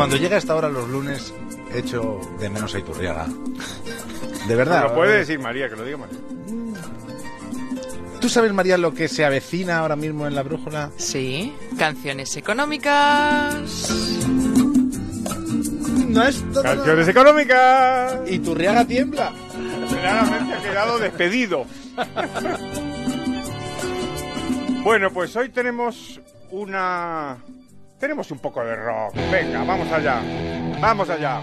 Cuando llega esta hora los lunes, echo de menos a Iturriaga. De verdad. Lo puede decir María, que lo diga María. ¿Tú sabes, María, lo que se avecina ahora mismo en la brújula? Sí, canciones económicas. No es todo- Canciones económicas. Iturriaga tiembla. Claramente ha quedado despedido. bueno, pues hoy tenemos una... Tenemos un poco de rock. Venga, vamos allá. Vamos allá.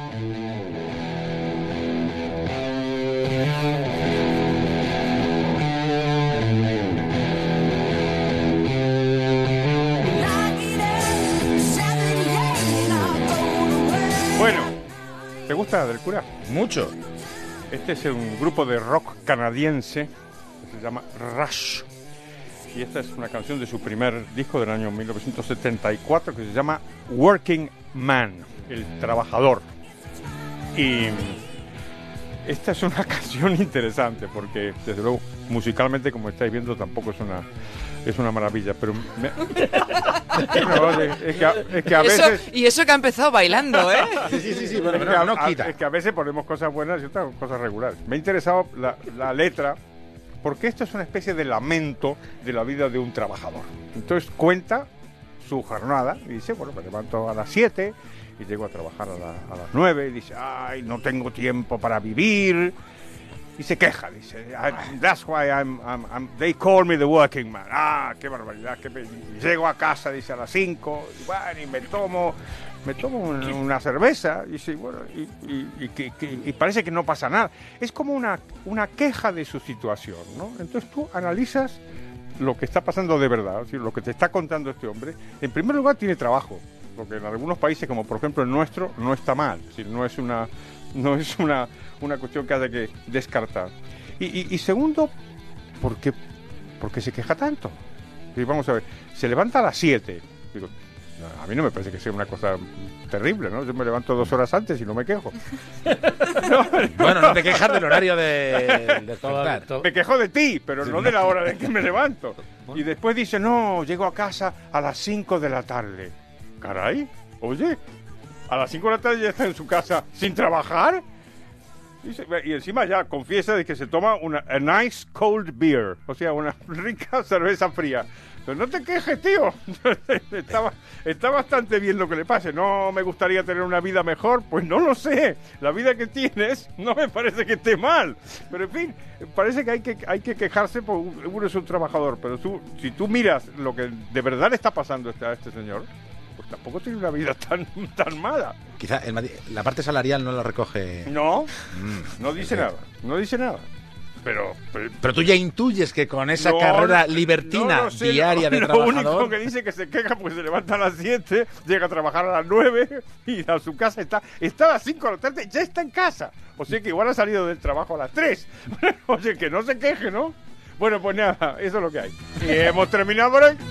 Bueno, ¿te gusta del cura? Mucho. Este es un grupo de rock canadiense que se llama Rush. Y esta es una canción de su primer disco del año 1974 que se llama Working Man, el trabajador. Y esta es una canción interesante porque, desde luego, musicalmente, como estáis viendo, tampoco es una, es una maravilla. Pero me- No, es, es que a, es que a Eso- veces... y eso que ha empezado bailando, ¿eh? Sí, sí, sí, sí, Es bueno, que pero a- no a- quita. es que a veces ponemos cosas buenas y otras cosas regulares. Me ha interesado la, la letra porque esto es una especie de lamento de la vida de un trabajador. Entonces cuenta su jornada y dice, bueno, me levanto a las 7 y llego a trabajar a, la- a las 9 y dice, ay, no tengo tiempo para vivir. Y se queja, dice, "I- that's why I'm, I'm- I'm- they call me the working man. Ah, qué barbaridad. qué pe-". Y llego a casa, dice, a las 5, y bueno, y me tomo, me tomo un- una cerveza, y, dice, bueno, y, parece que no pasa nada. Es como una, una queja de su situación, ¿no? Entonces tú analizas lo que está pasando de verdad, decir, lo que te está contando este hombre. En primer lugar, tiene trabajo, porque en algunos países, como por ejemplo el nuestro, no está mal, es decir, no es una, no es una, una cuestión que haya que descartar. Y, y- y segundo, ¿por qué, por qué se queja tanto? Y vamos a ver, se levanta a las 7. Digo, no, a mí no me parece que sea una cosa terrible, ¿no? Yo me levanto dos horas antes y no me quejo. Bueno, no te quejas del horario de, de despertar. Me quejo de ti, pero no de la hora de que me levanto. Y después dice, no, llego a casa a las 5 de la tarde. Caray, oye, a las 5 de la tarde ya está en su casa sin trabajar. Dice, y encima ya confiesa de que se toma una a nice cold beer, o sea, una rica cerveza fría. Pero no te quejes, tío. está, está bastante bien lo que le pase. No me gustaría tener una vida mejor, pues no lo sé. La vida que tienes no me parece que esté mal. Pero en fin, parece que hay que, hay que quejarse porque uno es un trabajador. Pero tú, si tú miras lo que de verdad le está pasando a este- este señor, tampoco tiene una vida tan, tan mala. Quizá el Madrid- la parte salarial no la recoge. No, Mm. no dice nada. No dice nada. Pero, pero Pero tú ya intuyes que con esa No, carrera libertina no lo sé, diaria de lo trabajador. único que dice que se queja pues se levanta a las 7, llega a trabajar a las 9 y a su casa está, está a las 5 de la tarde, ya está en casa. O sea que igual ha salido del trabajo a las 3. Oye, que no se queje, ¿no? Bueno, pues nada, eso es lo que hay. Y hemos terminado por hoy.